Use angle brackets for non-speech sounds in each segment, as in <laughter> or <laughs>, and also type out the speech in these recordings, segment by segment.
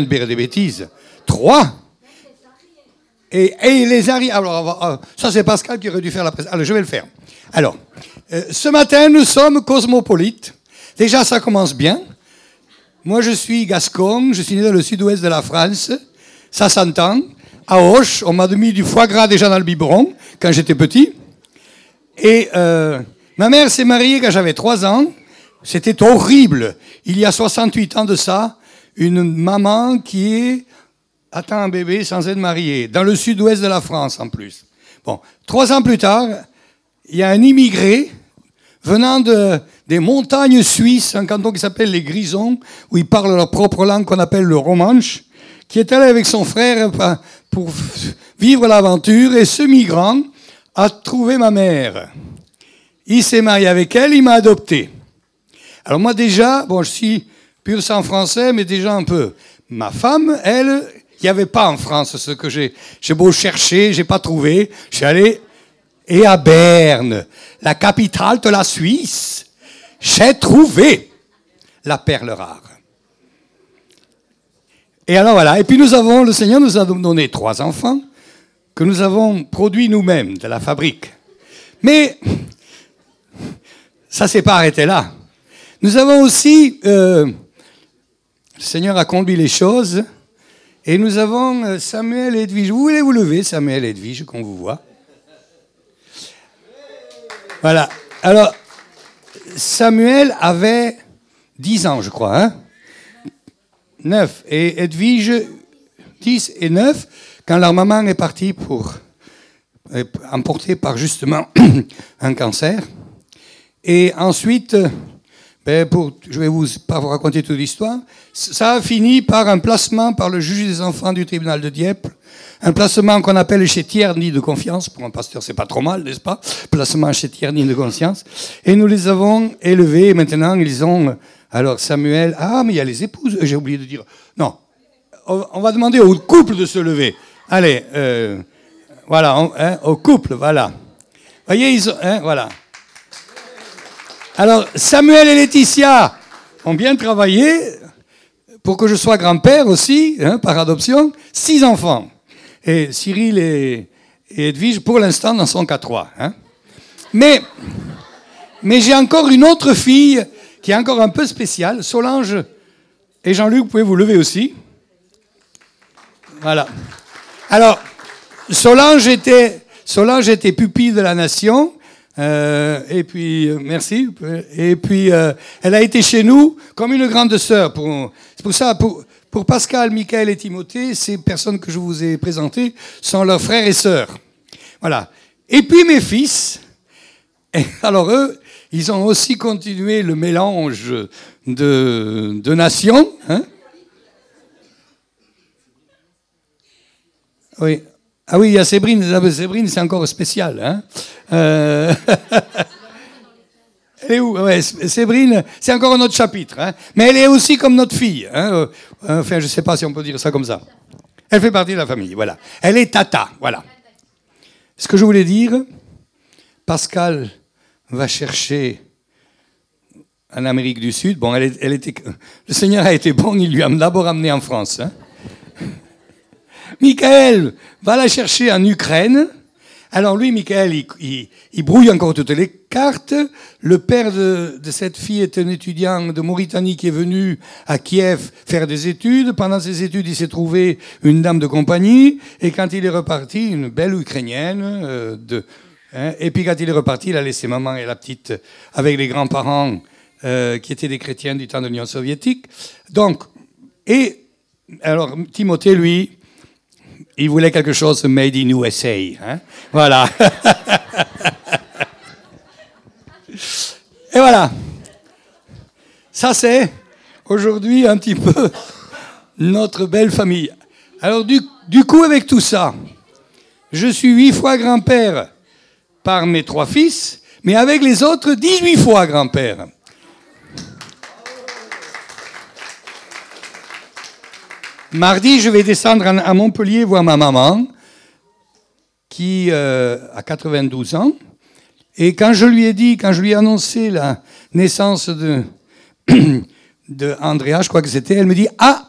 dire des bêtises. Trois et, et les arrières. Alors, euh, ça, c'est Pascal qui aurait dû faire la présentation. Alors, je vais le faire. Alors, euh, ce matin, nous sommes cosmopolites. Déjà, ça commence bien. Moi, je suis gascon, je suis né dans le sud-ouest de la France. Ça s'entend. À Auch, on m'a mis du foie gras déjà dans le biberon quand j'étais petit. Et euh, ma mère s'est mariée quand j'avais 3 ans. C'était horrible. Il y a 68 ans de ça, une maman qui est attend un bébé sans être mariée, dans le sud-ouest de la France en plus. Bon, trois ans plus tard, il y a un immigré venant de, des montagnes suisses, un canton qui s'appelle les Grisons, où ils parlent leur propre langue qu'on appelle le romanche, qui est allé avec son frère pour vivre l'aventure, et ce migrant a trouvé ma mère. Il s'est marié avec elle, il m'a adopté. Alors moi déjà, bon, je suis pur sang français, mais déjà un peu. Ma femme, elle, il n'y avait pas en France ce que j'ai. J'ai beau chercher, j'ai pas trouvé. Je suis allé et à Berne, la capitale de la Suisse, j'ai trouvé la perle rare. Et alors voilà. Et puis nous avons, le Seigneur nous a donné trois enfants que nous avons produits nous-mêmes de la fabrique. Mais ça s'est pas arrêté là. Nous avons aussi, euh, le Seigneur a conduit les choses, et nous avons euh, Samuel Edwige. Vous voulez vous lever, Samuel Edwige, qu'on vous voit? Voilà. Alors, Samuel avait 10 ans, je crois, hein? 9. Et Edwige, 10 et 9, quand leur maman est partie pour emportée par justement <clears throat> un cancer. Et ensuite, ben pour, je vais vous pas vous raconter toute l'histoire. Ça a fini par un placement par le juge des enfants du tribunal de Dieppe, un placement qu'on appelle chez Tierny de confiance. Pour un pasteur, c'est pas trop mal, n'est-ce pas? Placement chez Tierny de conscience. Et nous les avons élevés. Maintenant, ils ont alors Samuel. Ah, mais il y a les épouses. J'ai oublié de dire. Non, on va demander au couple de se lever. Allez, euh, voilà, hein, au couple, voilà. Voyez, ils ont, hein, voilà. Alors, Samuel et Laetitia ont bien travaillé pour que je sois grand-père aussi, hein, par adoption, six enfants. Et Cyril et, Edwige, pour l'instant, n'en sont qu'à trois. Hein. Mais, mais j'ai encore une autre fille qui est encore un peu spéciale, Solange et Jean-Luc, vous pouvez vous lever aussi. Voilà. Alors, Solange était, Solange était pupille de la nation. Euh, et puis, euh, merci. Et puis, euh, elle a été chez nous comme une grande sœur. Pour, c'est pour ça, pour, pour Pascal, Michael et Timothée, ces personnes que je vous ai présentées sont leurs frères et sœurs. Voilà. Et puis mes fils, <laughs> alors eux, ils ont aussi continué le mélange de, de nations. Hein oui. Ah oui, il y a Sébrine. Sébrine, c'est encore spécial. Hein euh... <laughs> elle est où? Ouais, Sébrine, c'est encore un autre chapitre. Hein Mais elle est aussi comme notre fille. Hein enfin, je ne sais pas si on peut dire ça comme ça. Elle fait partie de la famille, voilà. Elle est tata, voilà. Ce que je voulais dire, Pascal va chercher en Amérique du Sud. Bon, elle, elle était, le Seigneur a été bon, il lui a d'abord amené en France. Hein Michael va la chercher en Ukraine. Alors lui, Michael, il, brouille encore toutes les cartes. Le père de, cette fille est un étudiant de Mauritanie qui est venu à Kiev faire des études. Pendant ses études, il s'est trouvé une dame de compagnie. Et quand il est reparti, une belle Ukrainienne. Euh, de, hein, et puis quand il est reparti, il a laissé maman et la petite avec les grands-parents euh, qui étaient des chrétiens du temps de l'Union soviétique. Donc, et alors Timothée, lui, il voulait quelque chose made in USA. Hein voilà. <laughs> Et voilà. Ça, c'est aujourd'hui un petit peu notre belle famille. Alors, du, du coup, avec tout ça, je suis huit fois grand-père par mes trois fils, mais avec les autres, 18 fois grand-père. Mardi, je vais descendre à Montpellier voir ma maman, qui euh, a 92 ans. Et quand je lui ai dit, quand je lui ai annoncé la naissance de, <clears throat> de je crois que c'était, elle me dit Ah,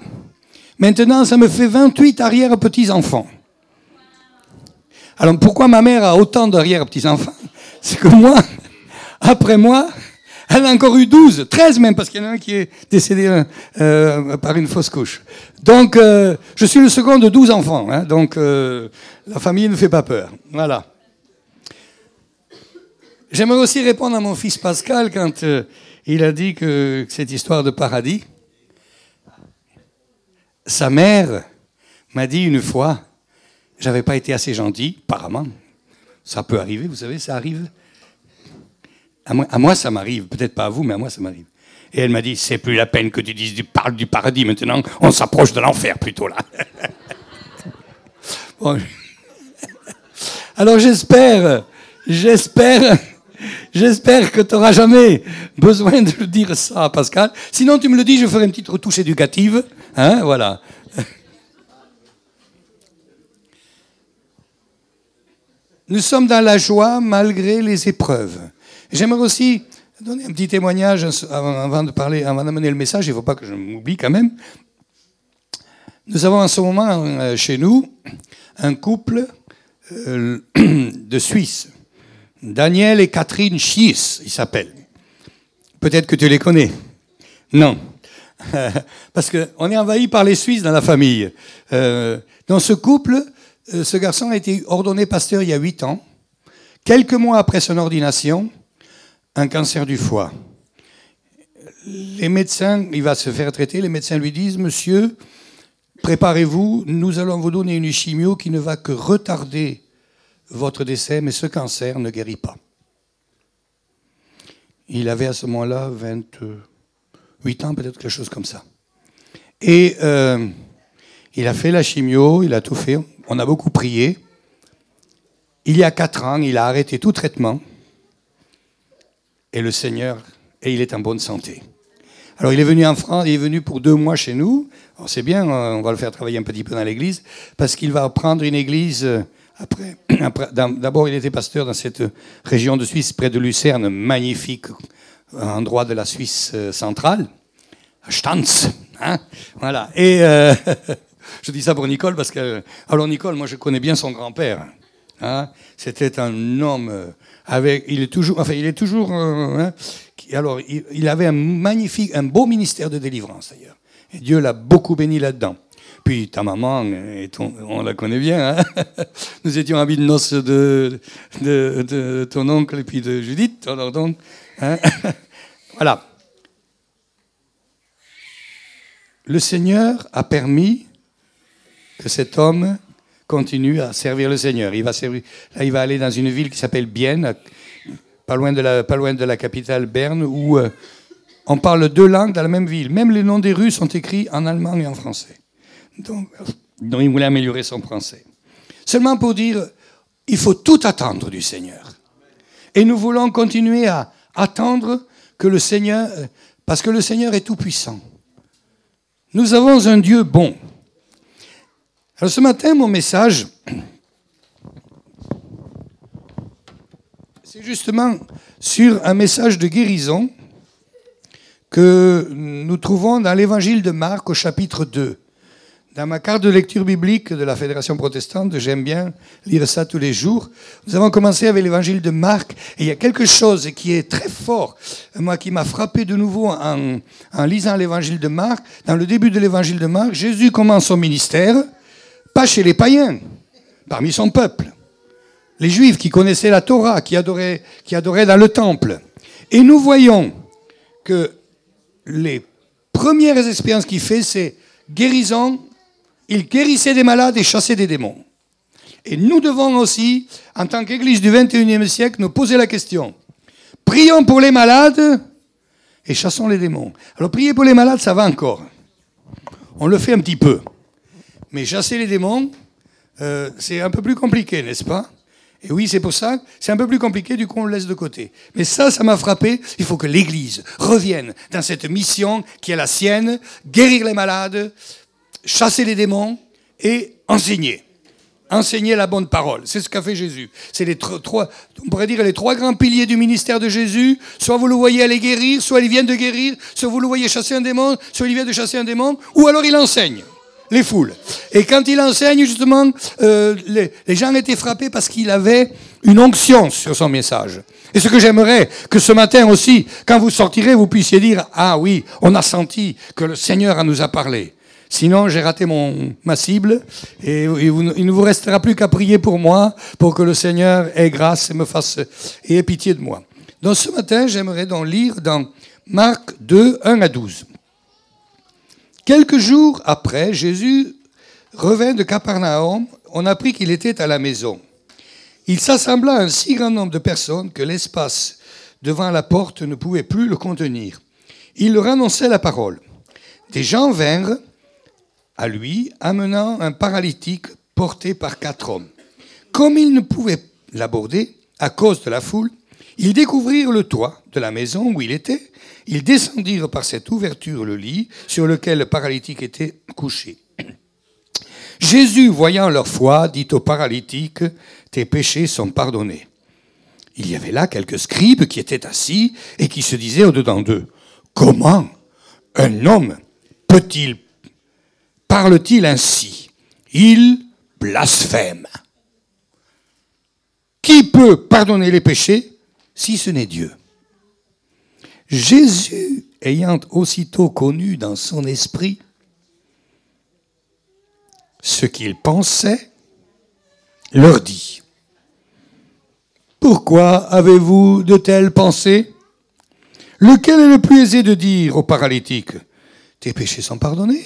Maintenant, ça me fait 28 arrière-petits-enfants. Alors pourquoi ma mère a autant d'arrière-petits-enfants? C'est que moi, <laughs> après moi, elle a encore eu 12, 13 même, parce qu'il y en a un qui est décédé euh, par une fausse couche. Donc, euh, je suis le second de 12 enfants. Hein, donc, euh, la famille ne fait pas peur. Voilà. J'aimerais aussi répondre à mon fils Pascal quand il a dit que cette histoire de paradis. Sa mère m'a dit une fois, j'avais pas été assez gentil, apparemment. Ça peut arriver, vous savez, ça arrive. À moi, ça m'arrive, peut-être pas à vous, mais à moi, ça m'arrive. Et elle m'a dit, c'est plus la peine que tu dises du, parle du paradis maintenant, on s'approche de l'enfer plutôt là. <laughs> Alors j'espère, j'espère, j'espère que tu n'auras jamais besoin de dire ça, Pascal. Sinon, tu me le dis, je ferai une petite retouche éducative. Hein, voilà. Nous sommes dans la joie malgré les épreuves. J'aimerais aussi donner un petit témoignage avant de parler, avant d'amener le message. Il ne faut pas que je m'oublie quand même. Nous avons en ce moment euh, chez nous un couple euh, <clears throat> de Suisse. Daniel et Catherine Schiess, ils s'appellent. Peut-être que tu les connais. Non. <laughs> Parce qu'on est envahi par les Suisses dans la famille. Euh, dans ce couple, ce garçon a été ordonné pasteur il y a huit ans. Quelques mois après son ordination, un cancer du foie. Les médecins, il va se faire traiter, les médecins lui disent, monsieur, préparez-vous, nous allons vous donner une chimio qui ne va que retarder votre décès, mais ce cancer ne guérit pas. Il avait à ce moment-là 28 ans, peut-être quelque chose comme ça. Et euh, il a fait la chimio, il a tout fait, on a beaucoup prié. Il y a 4 ans, il a arrêté tout traitement et le Seigneur, et il est en bonne santé. Alors il est venu en France, il est venu pour deux mois chez nous. C'est bien, on va le faire travailler un petit peu dans l'église, parce qu'il va prendre une église euh, après. <clears throat> D'abord, il était pasteur dans cette région de Suisse, près de Lucerne, magnifique endroit de la Suisse euh, centrale, Stanz. Hein voilà. Et euh, <laughs> je dis ça pour Nicole parce que, alors Nicole, moi je connais bien son grand-père. Hein C'était un homme avec, il est toujours, enfin, il est toujours, euh, hein, alors, il, avait un magnifique, un beau ministère de délivrance d'ailleurs. Et Dieu l'a beaucoup béni là-dedans. Puis ta maman, on la connaît bien, hein <laughs> nous étions amis de noces de, de, ton oncle et puis de Judith. Alors donc, <laughs> voilà. Le Seigneur a permis que cet homme continue à servir le Seigneur. Il va, servir, il va aller dans une ville qui s'appelle Bienne, pas loin, de la, pas loin de la capitale Berne, où euh, on parle deux langues dans la même ville. Même les noms des rues sont écrits en allemand et en français. Donc, donc il voulait améliorer son français. Seulement pour dire, il faut tout attendre du Seigneur. Et nous voulons continuer à attendre que le Seigneur, parce que le Seigneur est tout puissant. Nous avons un Dieu bon. Alors ce matin, mon message, c'est justement sur un message de guérison que nous trouvons dans l'évangile de Marc au chapitre 2. Dans ma carte de lecture biblique de la Fédération protestante, j'aime bien lire ça tous les jours. Nous avons commencé avec l'évangile de Marc, et il y a quelque chose qui est très fort, moi qui m'a frappé de nouveau en, en lisant l'évangile de Marc. Dans le début de l'évangile de Marc, Jésus commence son ministère, pas chez les païens, parmi son peuple. Les juifs qui connaissaient la Torah, qui adoraient, dans le temple. Et nous voyons que les premières expériences qu'il fait, c'est guérison. Il guérissait des malades et chassait des démons. Et nous devons aussi, en tant qu'Église du 21e siècle, nous poser la question. Prions pour les malades et chassons les démons. Alors prier pour les malades, ça va encore. On le fait un petit peu. Mais chasser les démons, euh, c'est un peu plus compliqué, n'est-ce pas? Et oui, c'est pour ça, c'est un peu plus compliqué, du coup on le laisse de côté. Mais ça, ça m'a frappé, il faut que l'Église revienne dans cette mission qui est la sienne, guérir les malades, chasser les démons et enseigner. Enseigner la bonne parole. C'est ce qu'a fait Jésus. C'est les trois, on pourrait dire les trois grands piliers du ministère de Jésus. Soit vous le voyez aller guérir, soit il vient de guérir, soit vous le voyez chasser un démon, soit il vient de chasser un démon, ou alors il enseigne. Les foules. Et quand il enseigne, justement, euh, les, gens étaient frappés parce qu'il avait une onction sur son message. Et ce que j'aimerais que ce matin aussi, quand vous sortirez, vous puissiez dire, ah oui, on a senti que le Seigneur nous a parlé. Sinon, j'ai raté mon, ma cible et, il ne vous restera plus qu'à prier pour moi, pour que le Seigneur ait grâce et me fasse et ait pitié de moi. Donc ce matin, j'aimerais donc lire dans Marc 2, 1 à 12. Quelques jours après, Jésus revint de Capernaum. On apprit qu'il était à la maison. Il s'assembla un si grand nombre de personnes que l'espace devant la porte ne pouvait plus le contenir. Il leur annonçait la parole. Des gens vinrent à lui, amenant un paralytique porté par quatre hommes. Comme ils ne pouvaient l'aborder à cause de la foule, ils découvrirent le toit de la maison où il était. Ils descendirent par cette ouverture le lit sur lequel le paralytique était couché. <clears throat> Jésus, voyant leur foi, dit au paralytique, Tes péchés sont pardonnés. Il y avait là quelques scribes qui étaient assis et qui se disaient au-dedans d'eux, Comment un homme peut-il parle-t-il ainsi? Il blasphème. Qui peut pardonner les péchés? Si ce n'est Dieu Jésus, ayant aussitôt connu dans son esprit ce qu'il pensait, leur dit, Pourquoi avez-vous de telles pensées? Lequel est le plus aisé de dire au paralytique, Tes péchés sont pardonnés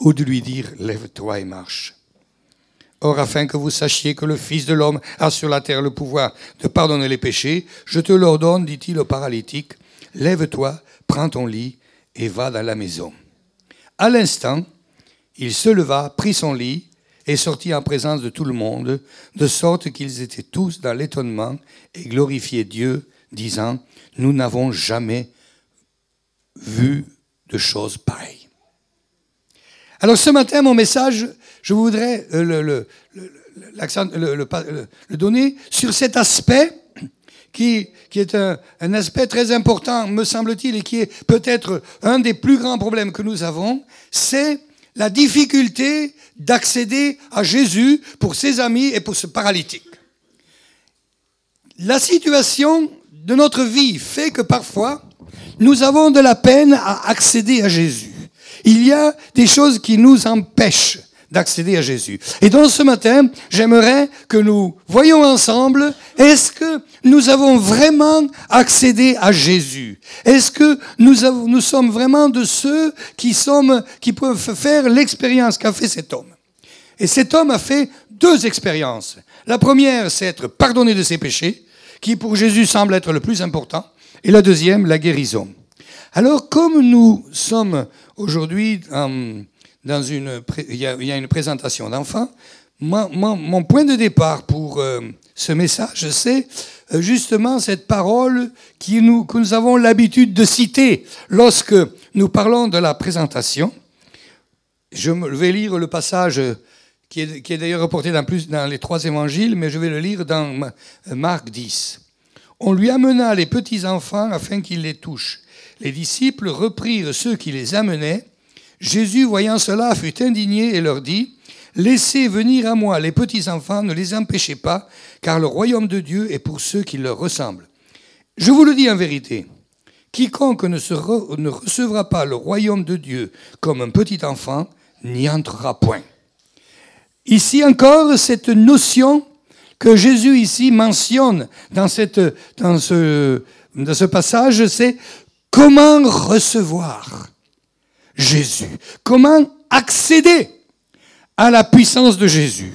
ou de lui dire Lève-toi et marche. Or, afin que vous sachiez que le Fils de l'homme a sur la terre le pouvoir de pardonner les péchés, je te l'ordonne, dit-il au paralytique, Lève-toi, prends ton lit et va dans la maison. À l'instant, il se leva, prit son lit et sortit en présence de tout le monde, de sorte qu'ils étaient tous dans l'étonnement et glorifiaient Dieu, disant, Nous n'avons jamais vu de choses pareilles. Alors ce matin, mon message, je voudrais euh, le, le, donner sur cet aspect qui, qui est un, un, aspect très important, me semble-t-il, et qui est peut-être un des plus grands problèmes que nous avons, c'est la difficulté d'accéder à Jésus pour ses amis et pour ce paralytique. La situation de notre vie fait que parfois, nous avons de la peine à accéder à Jésus il y a des choses qui nous empêchent d'accéder à Jésus. Et donc ce matin, j'aimerais que nous voyions ensemble, est-ce que nous avons vraiment accédé à Jésus? Est-ce que nous, avons, nous sommes vraiment de ceux qui, sommes, qui peuvent faire l'expérience qu'a fait cet homme? Et cet homme a fait deux expériences. La première, c'est être pardonné de ses péchés, qui pour Jésus semble être le plus important. Et la deuxième, la guérison. Alors, comme nous sommes aujourd'hui dans une, il y, a, une présentation d'enfants, mon point de départ pour euh, ce message, c'est euh, justement cette parole qui nous, que nous avons l'habitude de citer lorsque nous parlons de la présentation. Je vais lire le passage qui est, qui est d'ailleurs reporté dans, plus, dans les trois évangiles, mais je vais le lire dans Marc 10. On lui amena les petits enfants afin qu'ils les touchent. Les disciples reprirent ceux qui les amenaient. Jésus, voyant cela, fut indigné et leur dit, Laissez venir à moi les petits enfants, ne les empêchez pas, car le royaume de Dieu est pour ceux qui leur ressemblent. Je vous le dis en vérité, quiconque ne, recevra pas le royaume de Dieu comme un petit enfant n'y entrera point. Ici encore, cette notion que Jésus ici mentionne dans ce passage, c'est Comment recevoir Jésus Comment accéder à la puissance de Jésus?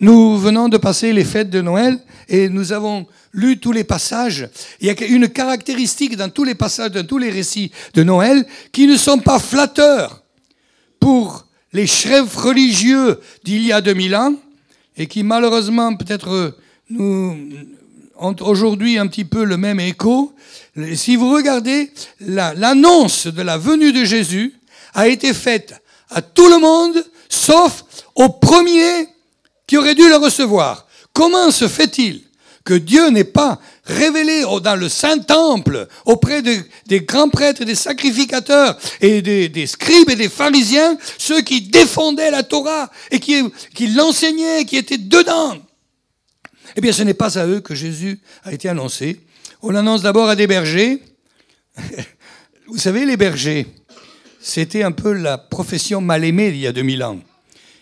Nous venons de passer les fêtes de Noël et nous avons lu tous les passages. Il y a une caractéristique dans tous les passages, dans tous les récits de Noël qui ne sont pas flatteurs pour les chefs religieux d'il y a 2000 ans et qui malheureusement peut-être nous ont aujourd'hui un petit peu le même écho. Si vous regardez, l'annonce de la venue de Jésus a été faite à tout le monde, sauf au premier qui aurait dû le recevoir. Comment se fait-il que Dieu n'est pas révélé dans le Saint-Temple auprès des grands prêtres, des sacrificateurs et des, scribes et des pharisiens, ceux qui défendaient la Torah et qui, qui l'enseignaient, qui étaient dedans? Eh bien, ce n'est pas à eux que Jésus a été annoncé. On l'annonce d'abord à des bergers. <laughs> Vous savez, les bergers, c'était un peu la profession mal aimée il y a 2000 ans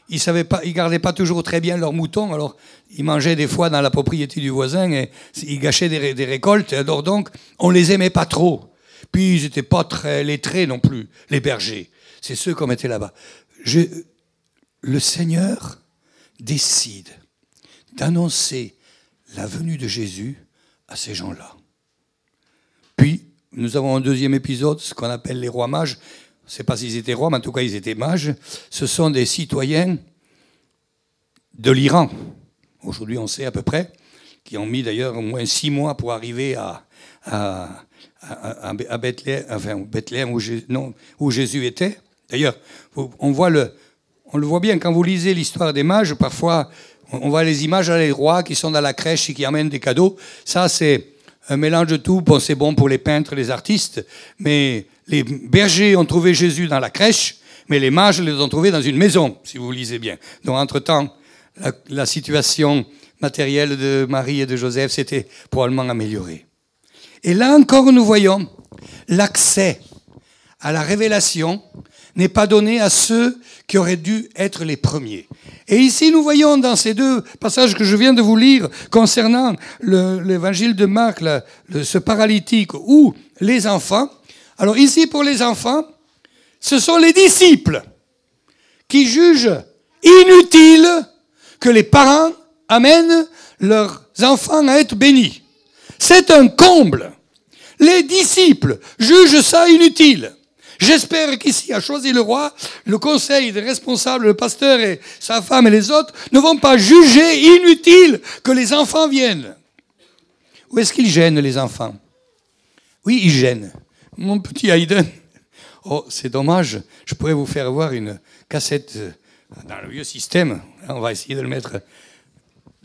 ils savaient pas, ils gardaient pas toujours très bien leurs moutons, alors ils mangeaient des fois dans la propriété du voisin et ils gâchaient des, récoltes. Alors donc, on les aimait pas trop. Puis ils n'étaient pas très lettrés non plus, les bergers. C'est ceux qu'on mettait là-bas. le Seigneur décide d'annoncer la venue de Jésus à ces gens-là. Puis, nous avons un deuxième épisode, ce qu'on appelle les rois mages. Je ne sais pas s'ils étaient rois, mais en tout cas, ils étaient mages. Ce sont des citoyens de l'Iran. Aujourd'hui, on sait à peu près, qui ont mis d'ailleurs au moins six mois pour arriver à, à, à, Bethléem, enfin, Bethléem où, Jésus était. D'ailleurs, on, voit le, on le voit bien quand vous lisez l'histoire des mages, parfois on voit les images des rois qui sont dans la crèche et qui amènent des cadeaux. Ça, c'est un mélange de tout. Bon, c'est bon pour les peintres, les artistes, mais les bergers ont trouvé Jésus dans la crèche, mais les mages les ont trouvés dans une maison, si vous lisez bien. Donc, entre-temps, la, situation matérielle de Marie et de Joseph s'était probablement améliorée. Et là encore, nous voyons l'accès à la révélation n'est pas donné à ceux qui auraient dû être les premiers. Et ici, nous voyons dans ces deux passages que je viens de vous lire concernant l'évangile de Marc, ce paralytique ou les enfants. Alors ici, pour les enfants, ce sont les disciples qui jugent inutile que les parents amènent leurs enfants à être bénis. C'est un comble. Les disciples jugent ça inutile. J'espère qu'ici, à choisi le roi, le conseil des responsables, le pasteur et sa femme et les autres ne vont pas juger inutile que les enfants viennent. Où est-ce qu'ils gênent, les enfants? Oui, ils gênent. Mon petit Hayden, oh, c'est dommage, je pourrais vous faire voir une cassette euh, dans le vieux système. On va essayer de le mettre.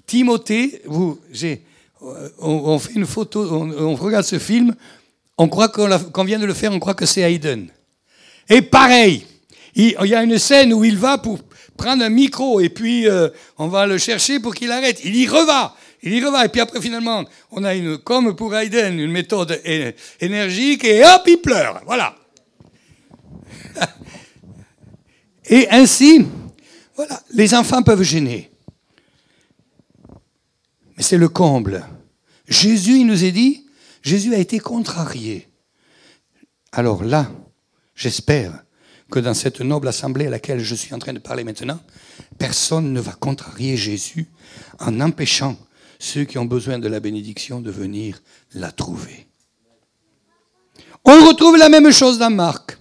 Timothée, vous, euh, on, fait une photo, on, regarde ce film, on croit qu'on, vient de le faire, on croit que c'est Hayden. Et pareil, il, y a une scène où il va pour prendre un micro et puis euh, on va le chercher pour qu'il arrête. Il y reva. Il y reva. Et puis après, finalement, on a une, comme pour Hayden, une méthode énergique et hop, il pleure. Voilà. <laughs> Et ainsi, voilà, les enfants peuvent gêner. Mais c'est le comble. Jésus, il nous est dit, Jésus a été contrarié. Alors là, J'espère que dans cette noble assemblée à laquelle je suis en train de parler maintenant, personne ne va contrarier Jésus en empêchant ceux qui ont besoin de la bénédiction de venir la trouver. On retrouve la même chose dans Marc.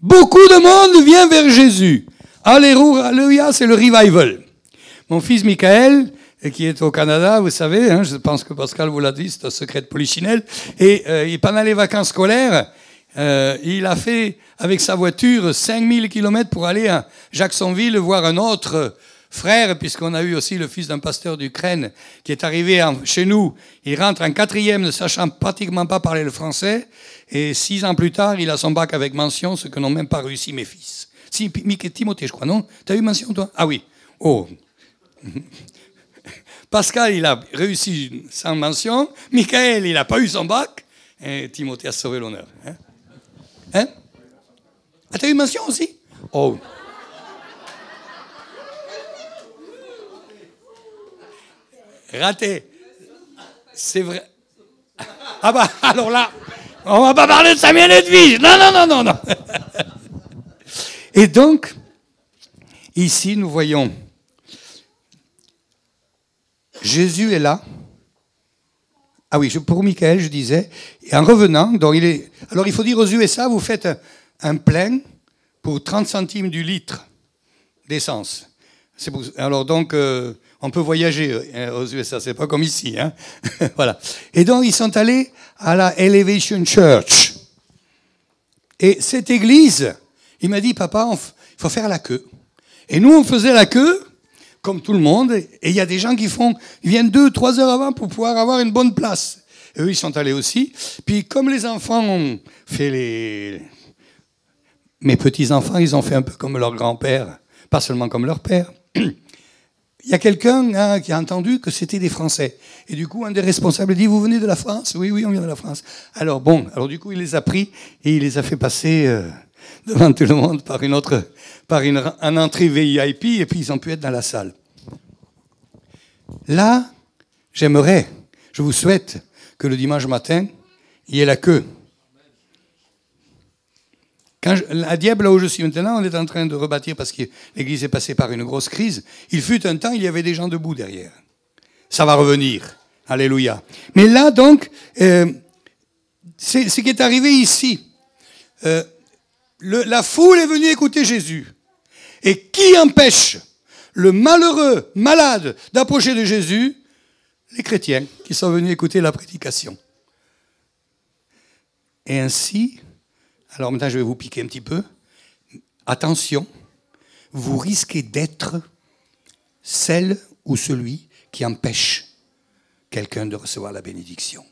Beaucoup de monde vient vers Jésus. Alléluia, c'est le revival. Mon fils Michael, qui est au Canada, vous savez, hein, je pense que Pascal vous l'a dit, c'est un secret de polichinelle, et euh, pendant les vacances scolaires, euh, il a fait avec sa voiture 5000 km pour aller à Jacksonville voir un autre frère, puisqu'on a eu aussi le fils d'un pasteur d'Ukraine qui est arrivé chez nous. Il rentre en quatrième ne sachant pratiquement pas parler le français. Et six ans plus tard, il a son bac avec mention, ce que n'ont même pas réussi mes fils. Si, Timothée, je crois, non? T'as eu mention, toi? Ah oui. Oh. <laughs> Pascal, il a réussi sans mention. Michael, il n'a pas eu son bac. Et Timothée a sauvé l'honneur. Hein Hein? Ah, t'as eu mention aussi? Oh. Raté. C'est vrai. Ah bah, alors là, on va pas parler de Samuel Edwige. Non, non, non, non, non. Et donc, ici, nous voyons Jésus est là. Ah oui, pour Michael, je disais, en revenant, donc il est, alors il faut dire aux USA, vous faites un, plein pour 30 centimes du litre d'essence. alors donc, euh, on peut voyager euh, aux USA, c'est pas comme ici. Hein <laughs> voilà. Et donc, ils sont allés à la Elevation Church. Et cette église, il m'a dit, papa, il faut faire la queue. Et nous, on faisait la queue comme tout le monde, et il y a des gens qui font, ils viennent deux, trois heures avant pour pouvoir avoir une bonne place. Et eux, ils sont allés aussi. Puis comme les enfants ont fait les... Mes petits-enfants, ils ont fait un peu comme leur grand-père, pas seulement comme leur père. <clears throat> Il y a quelqu'un hein, qui a entendu que c'était des Français. Et du coup, un des responsables dit, vous venez de la France? Oui, oui, on vient de la France. Alors bon, alors du coup, il les a pris et il les a fait passer euh, devant tout le monde par une autre, par une, entrée VIP, et puis ils ont pu être dans la salle. Là, j'aimerais, je vous souhaite que le dimanche matin, il y ait la queue. Quand à Diable, là où je suis maintenant, on est en train de rebâtir parce que l'église est passée par une grosse crise. Il fut un temps, il y avait des gens debout derrière. Ça va revenir. Alléluia. Mais là, donc, euh, c'est ce qui est arrivé ici. Euh, la foule est venue écouter Jésus. Et qui empêche le malheureux, malade, d'approcher de Jésus? Les chrétiens qui sont venus écouter la prédication. Et ainsi, alors maintenant je vais vous piquer un petit peu, attention, vous risquez d'être celle ou celui qui empêche quelqu'un de recevoir la bénédiction.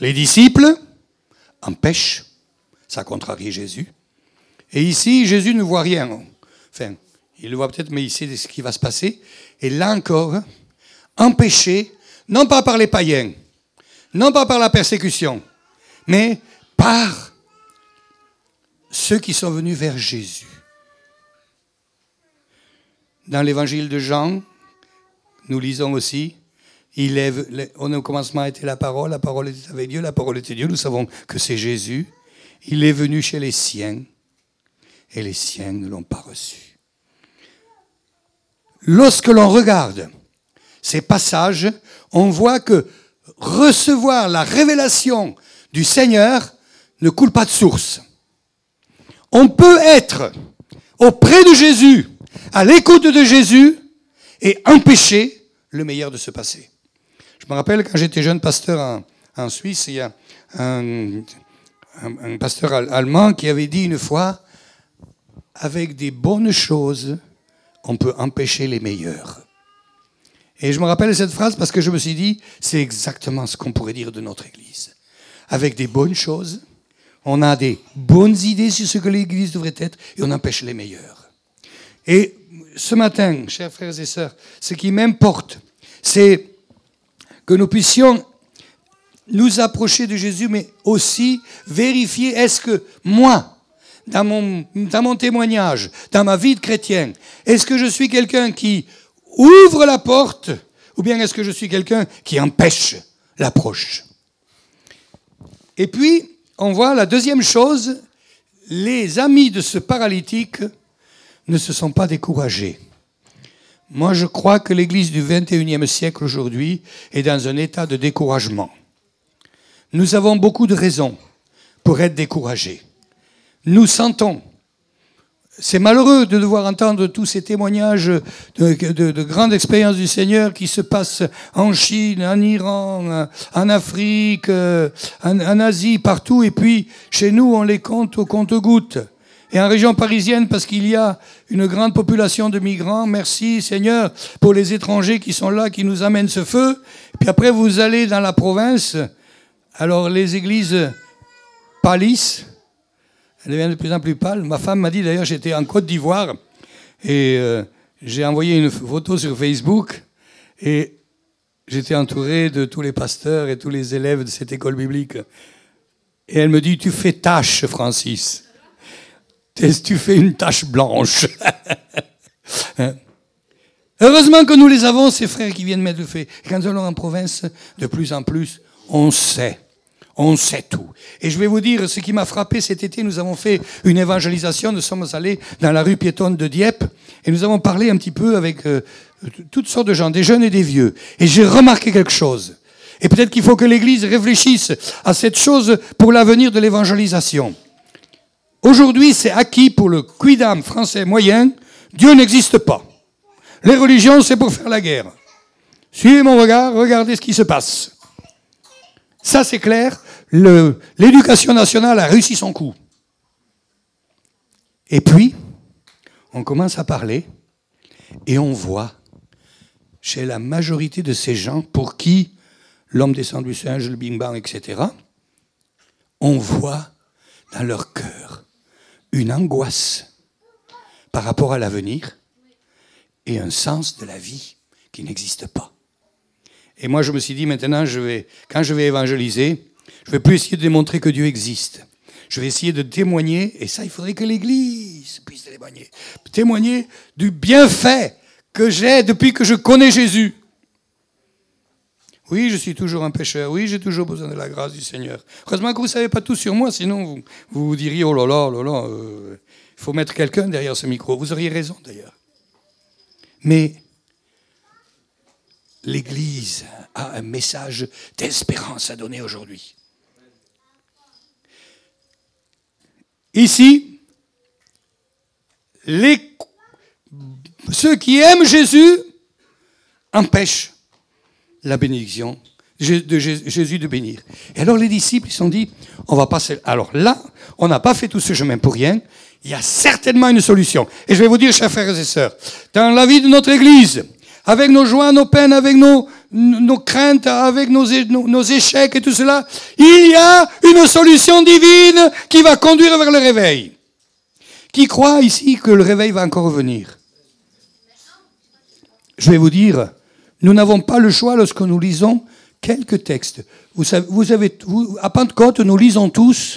Les disciples empêche, ça contrarie Jésus. Et ici, Jésus ne voit rien. Enfin, il le voit peut-être, mais il sait ce qui va se passer. Et là encore, empêché, non pas par les païens, non pas par la persécution, mais par ceux qui sont venus vers Jésus. Dans l'évangile de Jean, nous lisons aussi il est, au commencement était la parole, la parole était avec Dieu, la parole était Dieu. Nous savons que c'est Jésus. Il est venu chez les siens et les siens ne l'ont pas reçu. Lorsque l'on regarde ces passages, on voit que recevoir la révélation du Seigneur ne coule pas de source. On peut être auprès de Jésus, à l'écoute de Jésus, et empêcher le meilleur de se passer. Je me rappelle quand j'étais jeune pasteur en, Suisse, il y a un, pasteur allemand qui avait dit une fois, avec des bonnes choses, on peut empêcher les meilleures. Et je me rappelle cette phrase parce que je me suis dit, c'est exactement ce qu'on pourrait dire de notre Église. Avec des bonnes choses, on a des bonnes idées sur ce que l'Église devrait être et on empêche les meilleures. Et ce matin, chers frères et sœurs, ce qui m'importe, c'est que nous puissions nous approcher de Jésus, mais aussi vérifier est-ce que moi, dans mon, témoignage, dans ma vie de chrétien, est-ce que je suis quelqu'un qui ouvre la porte ou bien est-ce que je suis quelqu'un qui empêche l'approche? Et puis, on voit la deuxième chose, les amis de ce paralytique ne se sont pas découragés. Moi, je crois que l'Église du XXIe siècle aujourd'hui est dans un état de découragement. Nous avons beaucoup de raisons pour être découragés. Nous sentons, c'est malheureux de devoir entendre tous ces témoignages de, grandes expériences du Seigneur qui se passent en Chine, en Iran, en Afrique, en, en Asie, partout, et puis chez nous, on les compte au compte-gouttes. Et en région parisienne, parce qu'il y a une grande population de migrants, merci Seigneur pour les étrangers qui sont là, qui nous amènent ce feu. Puis après, vous allez dans la province, alors les églises pâlissent, elles deviennent de plus en plus pâles. Ma femme m'a dit d'ailleurs, j'étais en Côte d'Ivoire, et euh, j'ai envoyé une photo sur Facebook, et j'étais entouré de tous les pasteurs et tous les élèves de cette école biblique. Et elle me dit, tu fais tâche, Francis tu fais une tache blanche? <laughs> Hein? Heureusement que nous les avons, ces frères qui viennent mettre le fait. quand nous allons en province, de plus en plus, on sait. On sait tout. Et je vais vous dire, ce qui m'a frappé cet été, nous avons fait une évangélisation, nous sommes allés dans la rue piétonne de Dieppe, et nous avons parlé un petit peu avec euh, toutes sortes de gens, des jeunes et des vieux. Et j'ai remarqué quelque chose. Et peut-être qu'il faut que l'Église réfléchisse à cette chose pour l'avenir de l'évangélisation. Aujourd'hui, c'est acquis pour le quidam français moyen, Dieu n'existe pas. Les religions, c'est pour faire la guerre. Suivez mon regard, regardez ce qui se passe. Ça, c'est clair. L'éducation nationale a réussi son coup. Et puis, on commence à parler et on voit chez la majorité de ces gens pour qui l'homme descend du singe, le bing bang, etc., on voit dans leur cœur une angoisse par rapport à l'avenir et un sens de la vie qui n'existe pas. Et moi, je me suis dit, maintenant, je vais, quand je vais évangéliser, je ne vais plus essayer de démontrer que Dieu existe. Je vais essayer de témoigner, et ça, il faudrait que l'Église puisse témoigner, témoigner du bienfait que j'ai depuis que je connais Jésus. Oui, je suis toujours un pécheur. Oui, j'ai toujours besoin de la grâce du Seigneur. Heureusement que vous ne savez pas tout sur moi, sinon vous vous, diriez, oh là là, oh là là, euh, il faut mettre quelqu'un derrière ce micro. Vous auriez raison d'ailleurs. Mais l'Église a un message d'espérance à donner aujourd'hui. Ici, ceux qui aiment Jésus empêchent la bénédiction de Jésus de bénir. Et alors les disciples, ils se sont dit, on va passer... Alors là, on n'a pas fait tout ce chemin pour rien. Il y a certainement une solution. Et je vais vous dire, chers frères et sœurs, dans la vie de notre Église, avec nos joies, nos peines, avec nos, nos craintes, avec nos, nos, échecs et tout cela, il y a une solution divine qui va conduire vers le réveil. Qui croit ici que le réveil va encore venir Je vais vous dire, nous n'avons pas le choix lorsque nous lisons quelques textes. Vous savez, vous avez, à Pentecôte, nous lisons tous